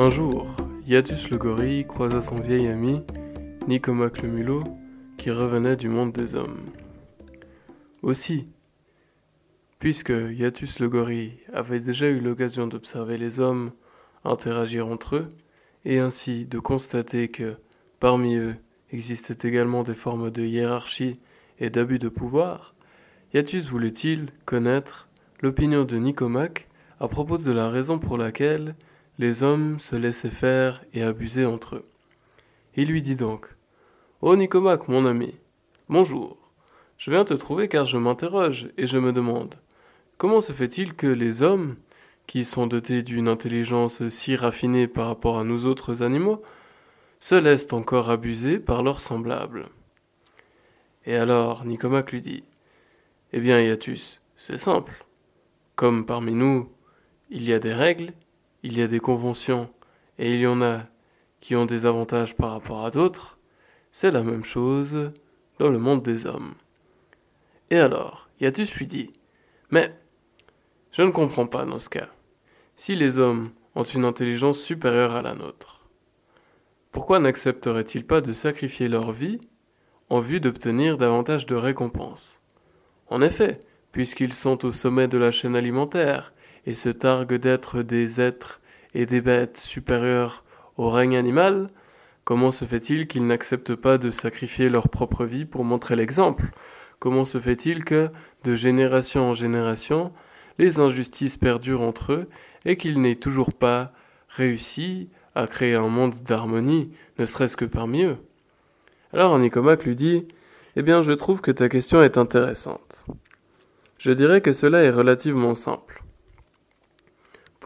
Un jour, Iatus le gorille croisa son vieil ami, Nicomaque le mulot, qui revenait du monde des hommes. Aussi, puisque Iatus le gorille avait déjà eu l'occasion d'observer les hommes interagir entre eux, et ainsi de constater que, parmi eux, existaient également des formes de hiérarchie et d'abus de pouvoir, Iatus voulait-il connaître l'opinion de Nicomaque à propos de la raison pour laquelle les hommes se laissaient faire et abusaient entre eux. Il lui dit donc Ô oh Nicomaque, mon ami, bonjour. Je viens te trouver car je m'interroge et je me demande comment se fait-il que les hommes, qui sont dotés d'une intelligence si raffinée par rapport à nous autres animaux, se laissent encore abuser par leurs semblables? Et alors Nicomaque lui dit Eh bien, Iatus, c'est simple. Comme parmi nous, il y a des règles, il y a des conventions et il y en a qui ont des avantages par rapport à d'autres, c'est la même chose dans le monde des hommes. Et alors, Iatus lui dit Mais je ne comprends pas dans. Si les hommes ont une intelligence supérieure à la nôtre, pourquoi n'accepteraient-ils pas de sacrifier leur vie en vue d'obtenir davantage de récompenses? En effet, puisqu'ils sont au sommet de la chaîne alimentaire et se targuent d'être des êtres et des bêtes supérieurs au règne animal, comment se fait-il qu'ils n'acceptent pas de sacrifier leur propre vie pour montrer l'exemple? Comment se fait-il que, de génération en génération, les injustices perdurent entre eux et qu'ils n'aient toujours pas réussi à créer un monde d'harmonie, ne serait-ce que parmi eux? Alors Nicomaque lui dit Eh bien, je trouve que ta question est intéressante. Je dirais que cela est relativement simple.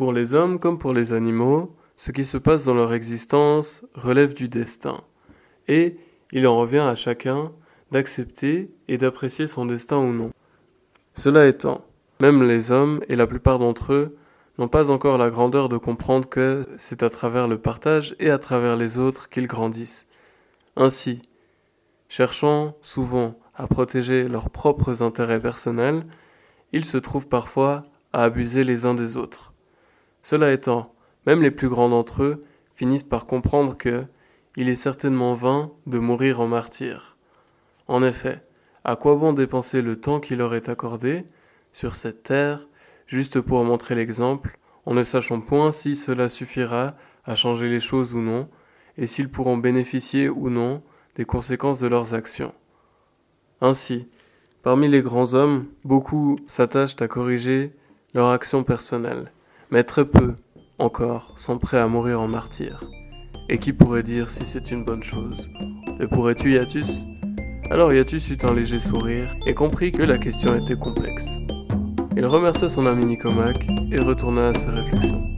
Pour les hommes comme pour les animaux, ce qui se passe dans leur existence relève du destin, et il en revient à chacun d'accepter et d'apprécier son destin ou non. Cela étant, même les hommes, et la plupart d'entre eux, n'ont pas encore la grandeur de comprendre que c'est à travers le partage et à travers les autres qu'ils grandissent. Ainsi, cherchant souvent à protéger leurs propres intérêts personnels, ils se trouvent parfois à abuser les uns des autres. Cela étant, même les plus grands d'entre eux finissent par comprendre que il est certainement vain de mourir en martyr. En effet, à quoi bon dépenser le temps qui leur est accordé sur cette terre juste pour montrer l'exemple, en ne sachant point si cela suffira à changer les choses ou non, et s'ils pourront bénéficier ou non des conséquences de leurs actions. Ainsi, parmi les grands hommes, beaucoup s'attachent à corriger leur action personnelle, mais très peu, encore, sont prêts à mourir en martyr. Et qui pourrait dire si c'est une bonne chose? Le pourrais-tu, Iatus? Alors Iatus eut un léger sourire et comprit que la question était complexe. Il remercia son ami Nicomaque et retourna à ses réflexions.